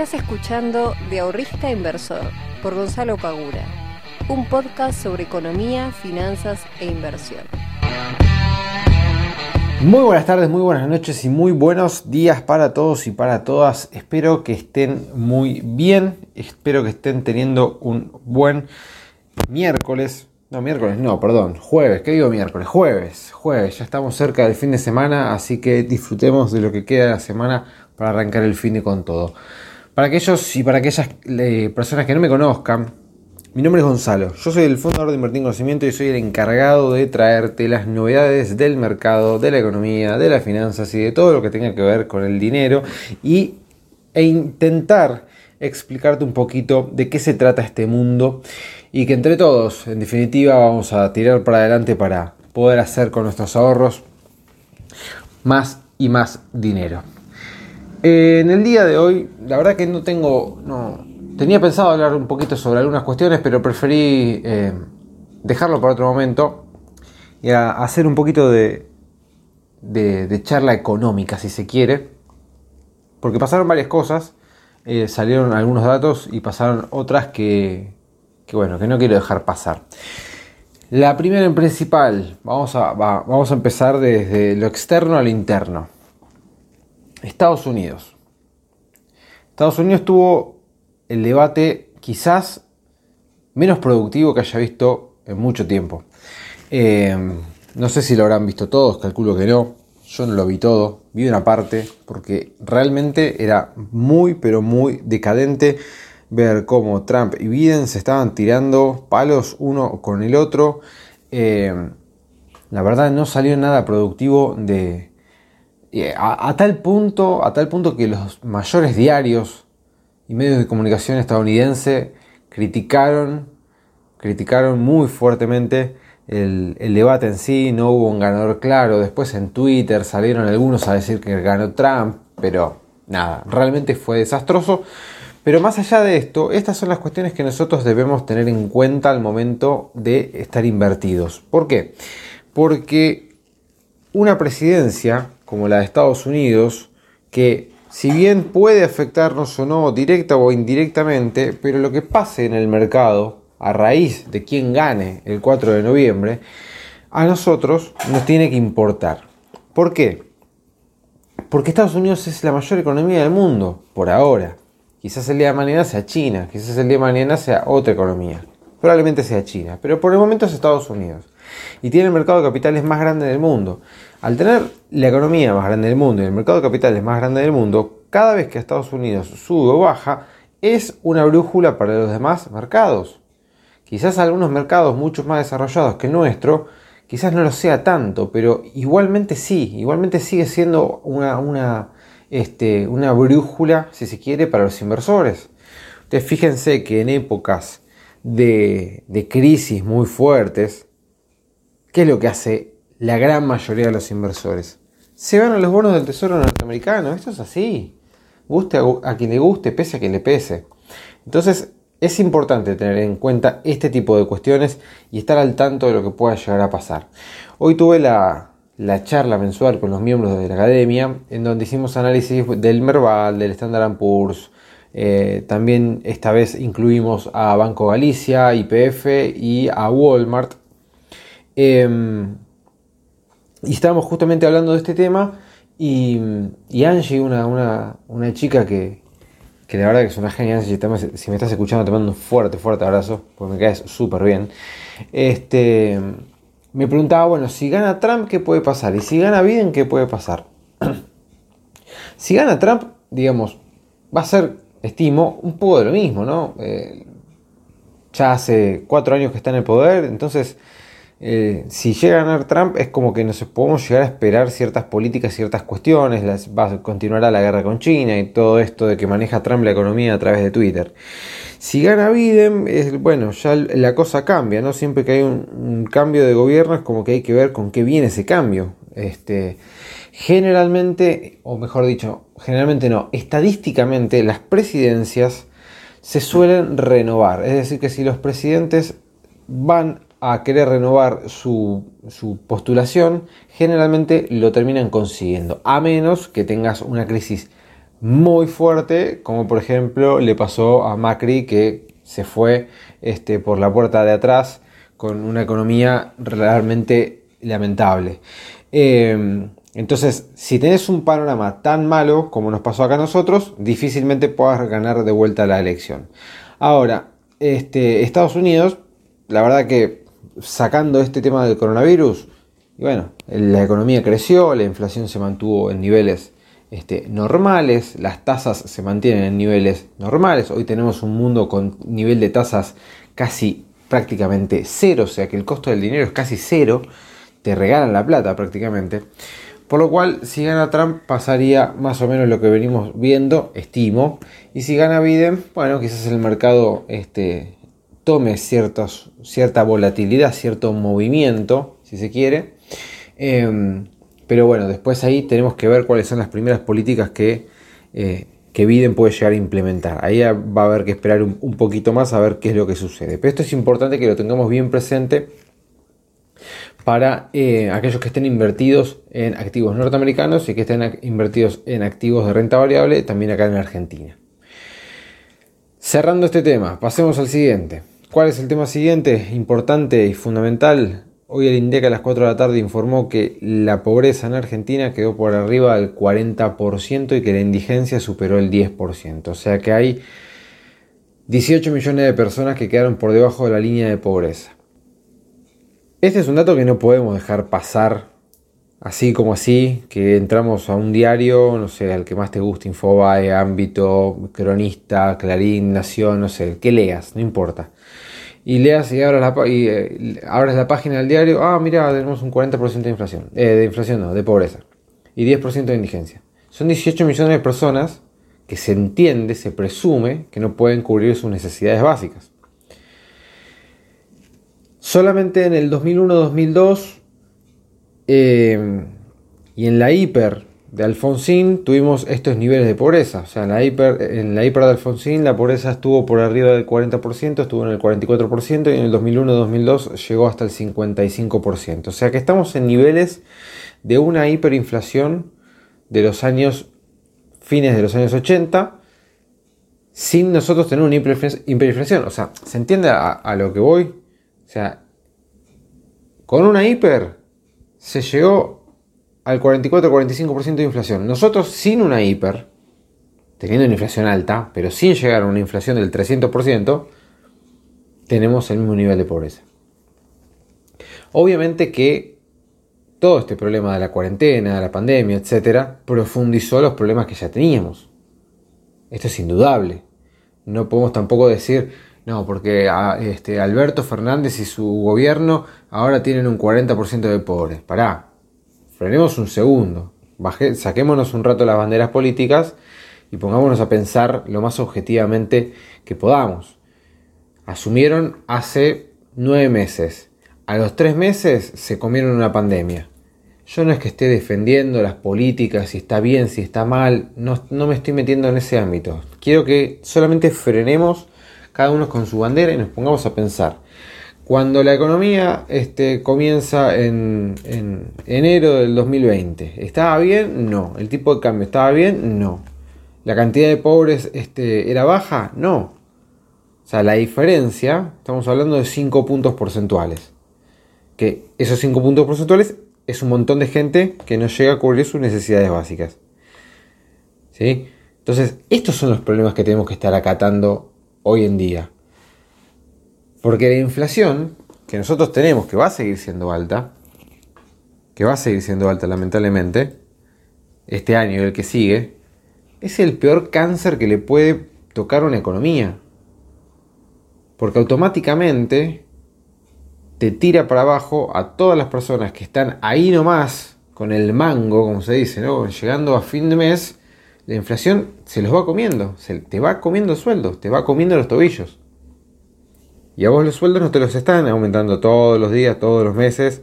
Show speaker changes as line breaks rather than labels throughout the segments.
Estás escuchando De Ahorrista Inversor por Gonzalo Pagura, un podcast sobre economía, finanzas e inversión.
Muy buenas tardes, muy buenas noches y muy buenos días para todos y para todas. Espero que estén muy bien, espero que estén teniendo un buen miércoles. No, miércoles, no, perdón, jueves, ¿qué digo miércoles? Jueves, jueves, ya estamos cerca del fin de semana, así que disfrutemos de lo que queda de la semana para arrancar el fin de con todo. Para aquellos y para aquellas eh, personas que no me conozcan, mi nombre es Gonzalo, yo soy el fundador de Invertir en Conocimiento y soy el encargado de traerte las novedades del mercado, de la economía, de las finanzas y de todo lo que tenga que ver con el dinero y, e intentar explicarte un poquito de qué se trata este mundo y que entre todos, en definitiva, vamos a tirar para adelante para poder hacer con nuestros ahorros más y más dinero. Eh, en el día de hoy, la verdad que no tengo, no, tenía pensado hablar un poquito sobre algunas cuestiones, pero preferí eh, dejarlo para otro momento y hacer un poquito de, de, charla económica, si se quiere, porque pasaron varias cosas, eh, salieron algunos datos y pasaron otras que, que, bueno, que no quiero dejar pasar. La primera en principal, vamos a, vamos a empezar desde lo externo al interno. Estados Unidos. Estados Unidos tuvo el debate quizás menos productivo que haya visto en mucho tiempo. Eh, no sé si lo habrán visto todos, calculo que no. Yo no lo vi todo, vi una parte porque realmente era muy pero muy decadente ver cómo Trump y Biden se estaban tirando palos uno con el otro. Eh, la verdad no salió nada productivo de, a, tal punto, a tal punto que los mayores diarios y medios de comunicación estadounidense criticaron, criticaron muy fuertemente el, debate en sí, no hubo un ganador claro, después en Twitter salieron algunos a decir que ganó Trump, pero nada, realmente fue desastroso. Pero más allá de esto, estas son las cuestiones que nosotros debemos tener en cuenta al momento de estar invertidos. ¿Por qué? Porque una presidencia como la de Estados Unidos, que si bien puede afectarnos o no directa o indirectamente, pero lo que pase en el mercado a raíz de quién gane el 4 de noviembre, a nosotros nos tiene que importar. ¿Por qué? Porque Estados Unidos es la mayor economía del mundo, por ahora. Quizás el día de mañana sea China, quizás el día de mañana sea otra economía. Probablemente sea China, pero por el momento es Estados Unidos. Y tiene el mercado de capitales más grande del mundo. Al tener la economía más grande del mundo y el mercado de capitales más grande del mundo, cada vez que Estados Unidos sube o baja, es una brújula para los demás mercados. Quizás algunos mercados mucho más desarrollados que el nuestro, quizás no lo sea tanto, pero igualmente sí, igualmente sigue siendo una, una, este, una brújula, si se quiere, para los inversores. Ustedes fíjense que en épocas de, de crisis muy fuertes, ¿qué es lo que hace la gran mayoría de los inversores. Se van a los bonos del Tesoro norteamericano, esto es así. Guste a, quien le guste, pese a quien le pese. Entonces es importante tener en cuenta este tipo de cuestiones y estar al tanto de lo que pueda llegar a pasar. Hoy tuve la, charla mensual con los miembros de la academia, en donde hicimos análisis del Merval, del Standard Poor's. Eh, también esta vez incluimos a Banco Galicia, IPF y a Walmart. Em, y estábamos justamente hablando de este tema y, Angie, una, una, chica que, que la verdad que es una genia, si, me estás escuchando te mando un fuerte, fuerte abrazo, porque me caes súper bien. Este, me preguntaba, bueno, si gana Trump, ¿qué puede pasar? Y si gana Biden, ¿qué puede pasar? si gana Trump, digamos, va a ser, estimo, un poco de lo mismo, ¿no? Eh, ya hace cuatro años que está en el poder, entonces eh, si llega a ganar Trump es como que nos podemos llegar a esperar ciertas políticas, ciertas cuestiones, las, va, continuará la guerra con China y todo esto de que maneja Trump la economía a través de Twitter. Si gana Biden, es, bueno, ya la cosa cambia, ¿no? Siempre que hay un, cambio de gobierno es como que hay que ver con qué viene ese cambio. Este, generalmente, o mejor dicho, generalmente no, estadísticamente las presidencias se suelen renovar. Es decir, que si los presidentes van a querer renovar su, postulación, generalmente lo terminan consiguiendo, a menos que tengas una crisis muy fuerte, como por ejemplo le pasó a Macri que se fue este, por la puerta de atrás con una economía realmente lamentable. Eh, entonces, si tenés un panorama tan malo como nos pasó acá a nosotros, difícilmente puedas ganar de vuelta la elección. Ahora, este, Estados Unidos, la verdad que sacando este tema del coronavirus, bueno, la economía creció, la inflación se mantuvo en niveles este, normales, las tasas se mantienen en niveles normales. Hoy tenemos un mundo con nivel de tasas casi prácticamente cero, o sea que el costo del dinero es casi cero, te regalan la plata prácticamente. Por lo cual, si gana Trump, pasaría más o menos lo que venimos viendo, estimo. Y si gana Biden, bueno, quizás el mercado este, tome cierta volatilidad, cierto movimiento, si se quiere. Em, pero bueno, después ahí tenemos que ver cuáles son las primeras políticas que, eh, que Biden puede llegar a implementar. Ahí va a haber que esperar un, un poquito más a ver qué es lo que sucede. Pero esto es importante que lo tengamos bien presente para eh, aquellos que estén invertidos en activos norteamericanos y que estén invertidos en activos de renta variable también acá en Argentina. Cerrando este tema, pasemos al siguiente. ¿Cuál es el tema siguiente? Importante y fundamental. Hoy el INDEC a las 4 de la tarde informó que la pobreza en Argentina quedó por arriba del 40% y que la indigencia superó el 10%. O sea que hay 18 millones de personas que quedaron por debajo de la línea de pobreza. Este es un dato que no podemos dejar pasar así como así, que entramos a un diario, no sé, al que más te guste, Infobae, Ámbito, Cronista, Clarín, Nación, no sé, que leas, no importa. Y leas y abras la, y, eh, la página del diario, ah, mira, tenemos un 40% de inflación, eh, de inflación no, de pobreza, y 10% de indigencia. Son 18 millones de personas que se entiende, se presume que no pueden cubrir sus necesidades básicas. Solamente en el 2001-2002 eh, y en la hiper de Alfonsín tuvimos estos niveles de pobreza. O sea, en la hiper, en la hiper de Alfonsín la pobreza estuvo por arriba del 40%, estuvo en el 44% y en el 2001-2002 llegó hasta el 55%. O sea que estamos en niveles de una hiperinflación de los años fines de los años 80 sin nosotros tener una hiperinflación. O sea, ¿se entiende a lo que voy? O sea, con una hiper se llegó al 44-45% de inflación. Nosotros sin una hiper, teniendo una inflación alta, pero sin llegar a una inflación del 300%, tenemos el mismo nivel de pobreza. Obviamente que todo este problema de la cuarentena, de la pandemia, etc., profundizó los problemas que ya teníamos. Esto es indudable. No podemos tampoco decir, no, porque ah, este, Alberto Fernández y su gobierno ahora tienen un 40% de pobres. Pará, frenemos un segundo, saquémonos un rato las banderas políticas y pongámonos a pensar lo más objetivamente que podamos. Asumieron hace nueve meses. A los tres meses se comieron una pandemia. Yo no es que esté defendiendo las políticas, si está bien, si está mal, no, no me estoy metiendo en ese ámbito. Quiero que solamente frenemos cada uno con su bandera y nos pongamos a pensar. Cuando la economía este, comienza en, enero del 2020, ¿estaba bien? No. ¿El tipo de cambio estaba bien? No. ¿La cantidad de pobres este, era baja? No. O sea, la diferencia, estamos hablando de 5 puntos porcentuales. Que esos 5 puntos porcentuales es un montón de gente que no llega a cubrir sus necesidades básicas. ¿Sí? Entonces, estos son los problemas que tenemos que estar acatando hoy en día. Porque la inflación que nosotros tenemos, que va a seguir siendo alta, que va a seguir siendo alta lamentablemente, este año y el que sigue, es el peor cáncer que le puede tocar a una economía. Porque automáticamente te tira para abajo a todas las personas que están ahí nomás, con el mango, como se dice, ¿no? llegando a fin de mes, la inflación se los va comiendo, se te va comiendo sueldos, te va comiendo los tobillos. Y a vos los sueldos no te los están aumentando todos los días, todos los meses,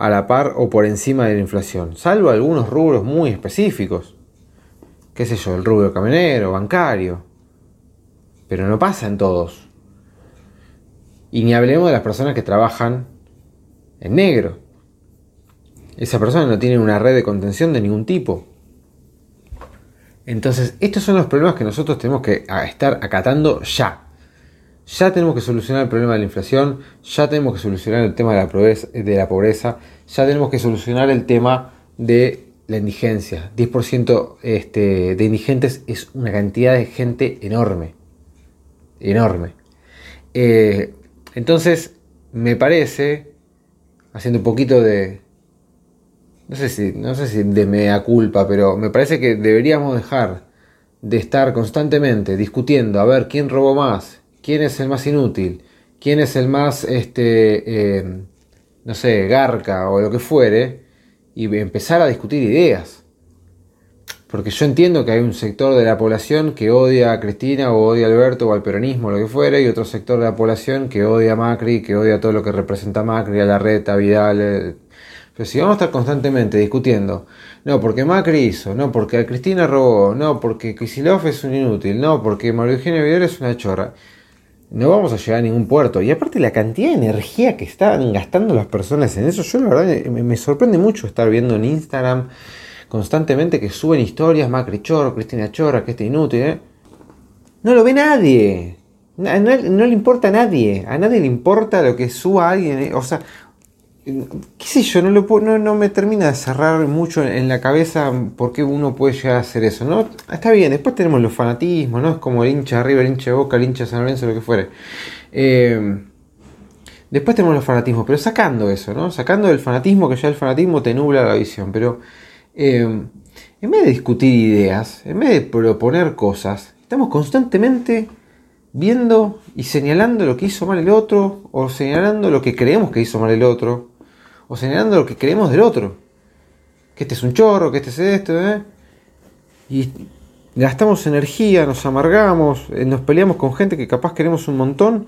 a la par o por encima de la inflación, salvo algunos rubros muy específicos. ¿Qué sé yo? El rubro camionero, bancario. Pero no pasa en todos. Y ni hablemos de las personas que trabajan en negro. Esa persona no tiene una red de contención de ningún tipo. Entonces, estos son los problemas que nosotros tenemos que estar acatando ya. Ya tenemos que solucionar el problema de la inflación, ya tenemos que solucionar el tema de la pobreza, de la pobreza ya tenemos que solucionar el tema de la indigencia. 10% este, de indigentes es una cantidad de gente enorme. Enorme. Eh, entonces, me parece, haciendo un poquito de, no sé si, no sé si de mea culpa, pero me parece que deberíamos dejar de estar constantemente discutiendo a ver quién robó más, quién es el más inútil, quién es el más, este, eh, no sé, garca o lo que fuere, y empezar a discutir ideas. Porque yo entiendo que hay un sector de la población que odia a Cristina o odia a Alberto o al peronismo, o lo que fuere, y otro sector de la población que odia a Macri, que odia todo lo que representa Macri, a la red, a Vidal, eh, pero si vamos a estar constantemente discutiendo, no, porque Macri hizo, no, porque Cristina robó, no, porque Kisilov es un inútil, no, porque Mario Eugenio Vidal es una chorra, no vamos a llegar a ningún puerto. Y aparte la cantidad de energía que están gastando las personas en eso, yo la verdad me, sorprende mucho estar viendo en Instagram constantemente que suben historias, Macri chorro, Cristina chorra, que este inútil, ¿eh? No lo ve nadie. No, le importa a nadie. A nadie le importa lo que suba alguien. ¿eh? O sea, qué sé yo, no, lo no, no, me termina de cerrar mucho en la cabeza por qué uno puede llegar a hacer eso, ¿no? Está bien, después tenemos los fanatismos, ¿no? Es como el hincha arriba, el hincha de Boca, el hincha de San Lorenzo, lo que fuere. Eh, después tenemos los fanatismos, pero sacando eso, ¿no? Sacando el fanatismo, que ya el fanatismo te nubla la visión, pero eh, en vez de discutir ideas, en vez de proponer cosas, estamos constantemente viendo y señalando lo que hizo mal el otro, o señalando lo que creemos que hizo mal el otro, o señalando lo que creemos del otro. Que este es un chorro, que este es esto, ¿eh? Y gastamos energía, nos amargamos, eh, nos peleamos con gente que capaz queremos un montón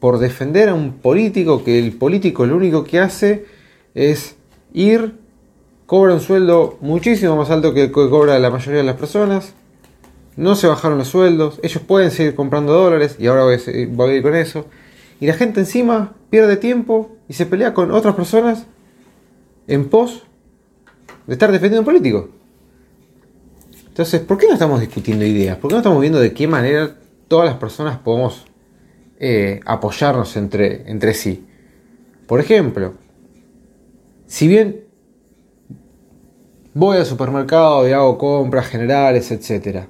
por defender a un político que el político lo único que hace es ir, cobra un sueldo muchísimo más alto que el que cobra la mayoría de las personas, no se bajaron los sueldos, ellos pueden seguir comprando dólares y ahora voy a, voy a ir con eso. Y la gente encima pierde tiempo y se pelea con otras personas en pos de estar defendiendo un político. Entonces, ¿por qué no estamos discutiendo ideas? ¿Por qué no estamos viendo de qué manera todas las personas podemos eh, apoyarnos entre, entre sí? Por ejemplo, si bien voy al supermercado y hago compras generales, etc.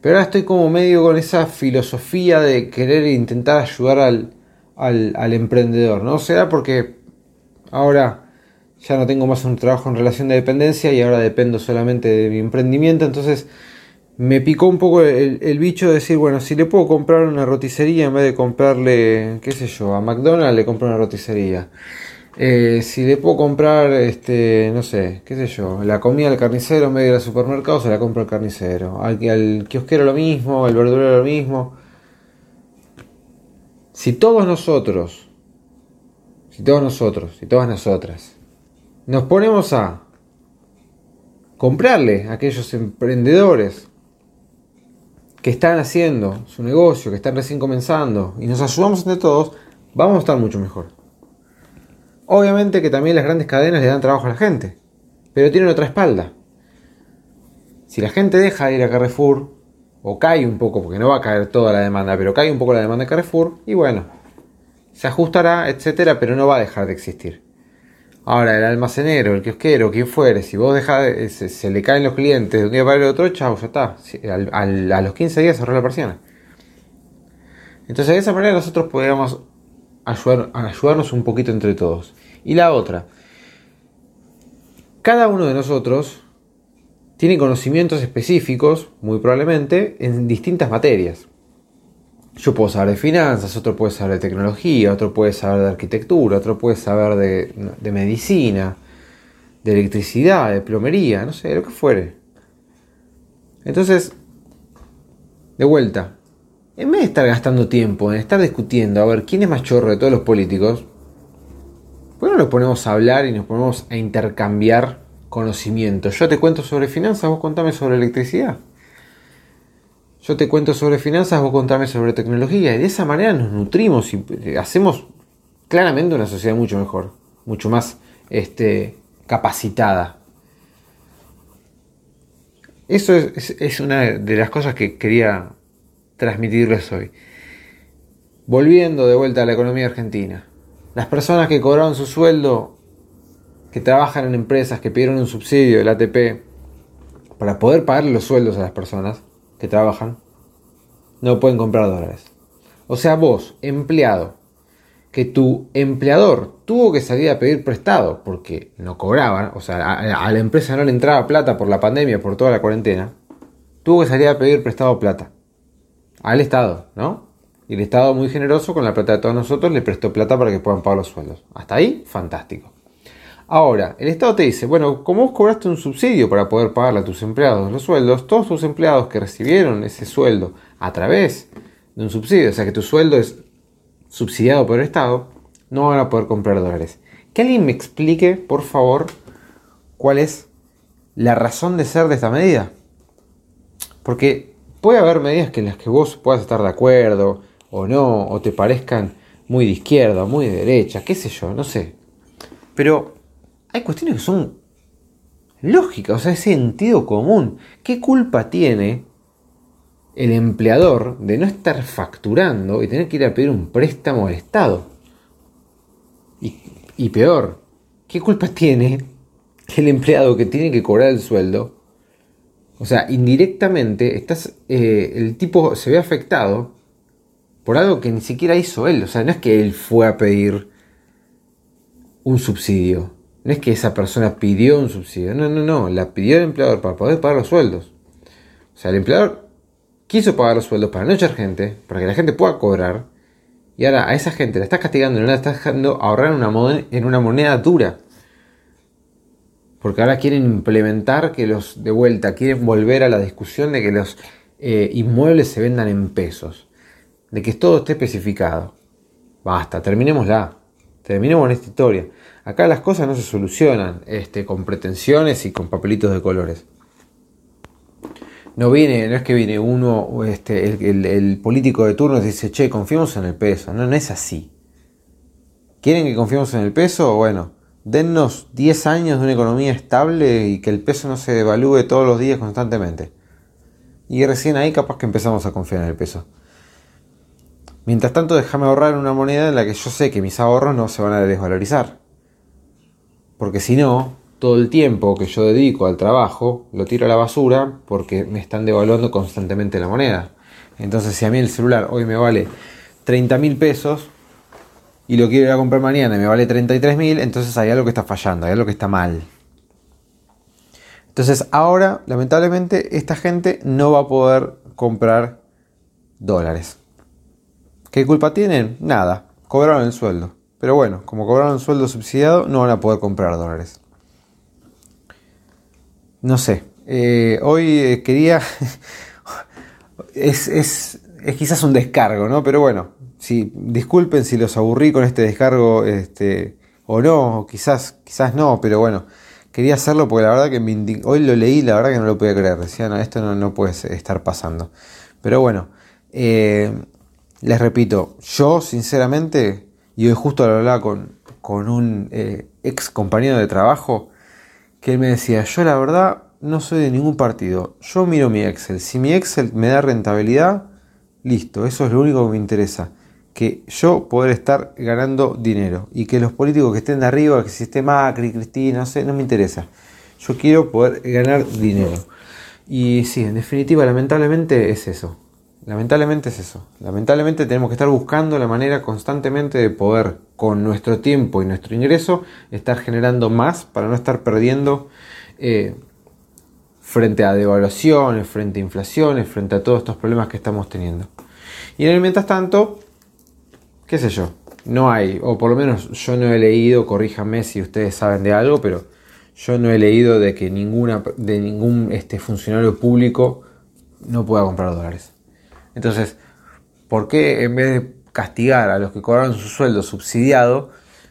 Pero ahora estoy como medio con esa filosofía de querer intentar ayudar al, al, emprendedor, ¿no? Será porque ahora ya no tengo más un trabajo en relación de dependencia y ahora dependo solamente de mi emprendimiento, entonces me picó un poco el, bicho de decir, bueno, si le puedo comprar una roticería en vez de comprarle, qué sé yo, a McDonald's le compro una roticería. Eh, si le puedo comprar, este, no sé, qué sé yo, la comida al carnicero en vez de ir al supermercado, se la compro al carnicero. Al, al kiosquero lo mismo, al verdurero lo mismo. Si todos nosotros, si todos nosotros, y todas nosotras, nos ponemos a comprarle a aquellos emprendedores que están haciendo su negocio, que están recién comenzando, y nos ayudamos entre todos, vamos a estar mucho mejor. Obviamente que también las grandes cadenas le dan trabajo a la gente, pero tienen otra espalda. Si la gente deja de ir a Carrefour, o cae un poco, porque no va a caer toda la demanda, pero cae un poco la demanda de Carrefour y bueno, se ajustará, etcétera, pero no va a dejar de existir. Ahora, el almacenero, el kiosquero, quien fuere, si vos dejás, se, le caen los clientes de un día para el otro, chao, ya está. a los 15 días cerró la persiana. Entonces, de esa manera nosotros podríamos ayudar, ayudarnos un poquito entre todos. Y la otra, cada uno de nosotros tiene conocimientos específicos, muy probablemente, en distintas materias. Yo puedo saber de finanzas, otro puede saber de tecnología, otro puede saber de arquitectura, otro puede saber de, medicina, de electricidad, de plomería, no sé, lo que fuere. Entonces, de vuelta, en vez de estar gastando tiempo en estar discutiendo a ver quién es más chorro de todos los políticos, ¿por qué no nos ponemos a hablar y nos ponemos a intercambiar conocimiento. Yo te cuento sobre finanzas, vos contame sobre electricidad. Yo te cuento sobre finanzas, vos contame sobre tecnología. Y de esa manera nos nutrimos y eh, hacemos claramente una sociedad mucho mejor, mucho más este, capacitada. Eso es, una de las cosas que quería transmitirles hoy. Volviendo de vuelta a la economía argentina. Las personas que cobraron su sueldo, que trabajan en empresas, que pidieron un subsidio del ATP, para poder pagar los sueldos a las personas que trabajan, no pueden comprar dólares. O sea, vos, empleado, que tu empleador tuvo que salir a pedir prestado porque no cobraban, o sea, a, la empresa no le entraba plata por la pandemia, por toda la cuarentena, tuvo que salir a pedir prestado plata al Estado, ¿no? Y el Estado muy generoso con la plata de todos nosotros le prestó plata para que puedan pagar los sueldos. Hasta ahí, fantástico. Ahora, el Estado te dice, bueno, como vos cobraste un subsidio para poder pagarle a tus empleados los sueldos, todos tus empleados que recibieron ese sueldo a través de un subsidio, o sea que tu sueldo es subsidiado por el Estado, no van a poder comprar dólares. Que alguien me explique, por favor, cuál es la razón de ser de esta medida. Porque puede haber medidas que en las que vos puedas estar de acuerdo o no, o te parezcan muy de izquierda, muy de derecha, qué sé yo, no sé. Pero hay cuestiones que son lógicas, o sea, es sentido común. ¿Qué culpa tiene el empleador de no estar facturando y tener que ir a pedir un préstamo al Estado. Y, peor, ¿qué culpa tiene el empleado que tiene que cobrar el sueldo? O sea, indirectamente estás, eh, el tipo se ve afectado por algo que ni siquiera hizo él. O sea, no es que él fue a pedir un subsidio. No es que esa persona pidió un subsidio. No, no, no. La pidió el empleador para poder pagar los sueldos. O sea, el empleador quiso pagar los sueldos para no echar gente, para que la gente pueda cobrar, y ahora a esa gente la estás castigando no la estás dejando ahorrar una, en una moneda dura. Porque ahora quieren implementar que los de vuelta, quieren volver a la discusión de que los eh, inmuebles se vendan en pesos, de que todo esté especificado. Basta, terminémosla, terminemos esta historia. Acá las cosas no se solucionan este, con pretensiones y con papelitos de colores. No viene, no es que viene uno, este, el, político de turno dice, che, confiemos en el peso. No, no es así. ¿Quieren que confiemos en el peso? Bueno, dennos 10 años de una economía estable y que el peso no se devalúe todos los días constantemente. Y recién ahí capaz que empezamos a confiar en el peso. Mientras tanto, déjame ahorrar una moneda en la que yo sé que mis ahorros no se van a desvalorizar. Porque si no, todo el tiempo que yo dedico al trabajo lo tiro a la basura porque me están devaluando constantemente la moneda. Entonces, si a mí el celular hoy me vale 30 mil pesos y lo quiero ir a comprar mañana y me vale 33 mil, entonces hay algo que está fallando, hay algo que está mal. Entonces, ahora, lamentablemente, esta gente no va a poder comprar dólares. ¿Qué culpa tienen? Nada, cobraron el sueldo. Pero bueno, como cobraron el sueldo subsidiado, no van a poder comprar dólares. No sé. Eh, hoy eh, quería. es, es, es, quizás un descargo, ¿no? Pero bueno, si, disculpen si los aburrí con este descargo este, o no, o quizás, quizás no, pero bueno, quería hacerlo porque la verdad que hoy lo leí, la verdad que no lo podía creer. Decía, no, esto no, no puede estar pasando. Pero bueno, eh, les repito, yo sinceramente, y hoy justo lo hablaba con, con un ex compañero de trabajo, que él me decía, yo la verdad no soy de ningún partido, yo miro mi Excel, si mi Excel me da rentabilidad, listo, eso es lo único que me interesa, que yo poder estar ganando dinero. Y que los políticos que estén de arriba, que si esté Macri, Cristina, no sé, no me interesa, yo quiero poder ganar dinero. Y sí, en definitiva, lamentablemente es eso. Lamentablemente es eso. Lamentablemente tenemos que estar buscando la manera constantemente de poder, con nuestro tiempo y nuestro ingreso, estar generando más para no estar perdiendo eh, frente a devaluaciones, frente a inflaciones, frente a todos estos problemas que estamos teniendo. Y en el mientras tanto, qué sé yo, no hay, o por lo menos yo no he leído, corríjanme si ustedes saben de algo, pero yo no he leído de que ninguna, de ningún este, funcionario público no pueda comprar dólares. Entonces, ¿por qué en vez de castigar a los que cobraron su sueldo subsidiado,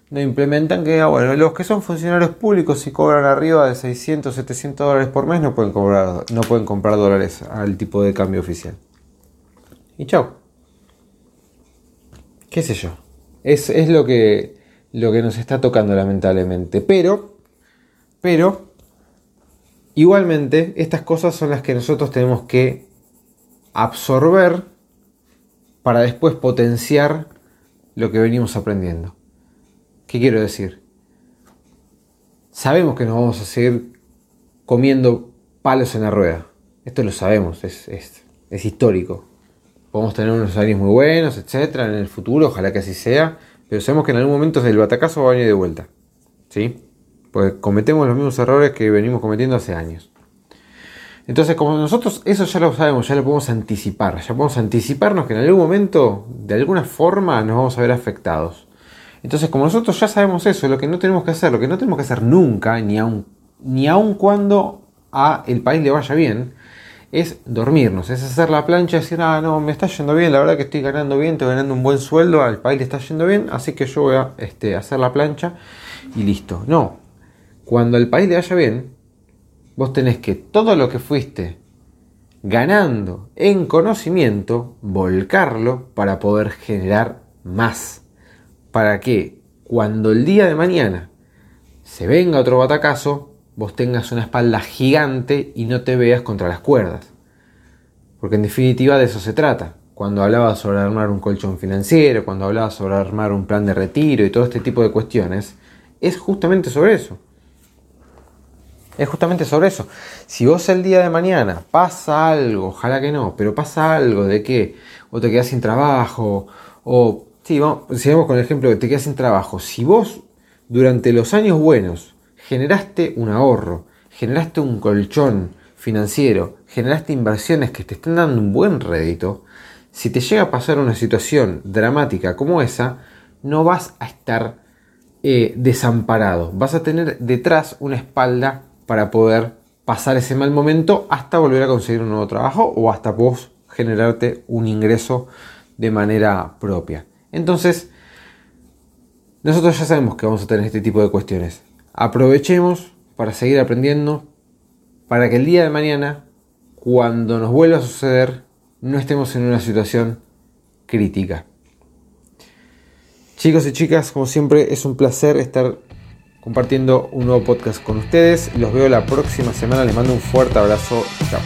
no implementan que, ah, bueno, los que son funcionarios públicos y cobran arriba de 600, 700 dólares por mes no pueden, cobrar, no pueden comprar dólares al tipo de cambio oficial? Y chao. ¿Qué sé yo? Es, es lo, que, lo que nos está tocando lamentablemente. Pero, pero, Igualmente, estas cosas son las que nosotros tenemos que absorber para después potenciar lo que venimos aprendiendo. ¿Qué quiero decir? Sabemos que nos vamos a seguir comiendo palos en la rueda. Esto lo sabemos, es, es, histórico. Podemos tener unos años muy buenos, etcétera, en el futuro, ojalá que así sea, pero sabemos que en algún momento el batacazo va a venir de vuelta. ¿Sí? Pues cometemos los mismos errores que venimos cometiendo hace años. Entonces, como nosotros eso ya lo sabemos, ya lo podemos anticipar, ya podemos anticiparnos que en algún momento, de alguna forma, nos vamos a ver afectados. Entonces, como nosotros ya sabemos eso, lo que no tenemos que hacer, lo que no tenemos que hacer nunca, ni aun, ni aun cuando a el país le vaya bien, es dormirnos, es hacer la plancha y decir, ah, no, me está yendo bien, la verdad que estoy ganando bien, estoy ganando un buen sueldo, al país le está yendo bien, así que yo voy a este, hacer la plancha y listo. No, cuando al país le vaya bien, vos tenés que todo lo que fuiste ganando en conocimiento, volcarlo para poder generar más. Para que cuando el día de mañana se venga otro batacazo, vos tengas una espalda gigante y no te veas contra las cuerdas. Porque en definitiva de eso se trata. Cuando hablaba sobre armar un colchón financiero, cuando hablaba sobre armar un plan de retiro y todo este tipo de cuestiones, es justamente sobre eso. Es justamente sobre eso. Si vos el día de mañana pasa algo, ojalá que no, pero pasa algo de que o te quedas sin trabajo, o sí, vamos, con el ejemplo de que te quedas sin trabajo. Si vos durante los años buenos generaste un ahorro, generaste un colchón financiero, generaste inversiones que te están dando un buen rédito, si te llega a pasar una situación dramática como esa, no vas a estar eh, desamparado, vas a tener detrás una espalda para poder pasar ese mal momento hasta volver a conseguir un nuevo trabajo o hasta vos generarte un ingreso de manera propia. Entonces, nosotros ya sabemos que vamos a tener este tipo de cuestiones. Aprovechemos para seguir aprendiendo, para que el día de mañana, cuando nos vuelva a suceder, no estemos en una situación crítica. Chicos y chicas, como siempre, es un placer estar compartiendo un nuevo podcast con ustedes. Los veo la próxima semana. Les mando un fuerte abrazo. Chao.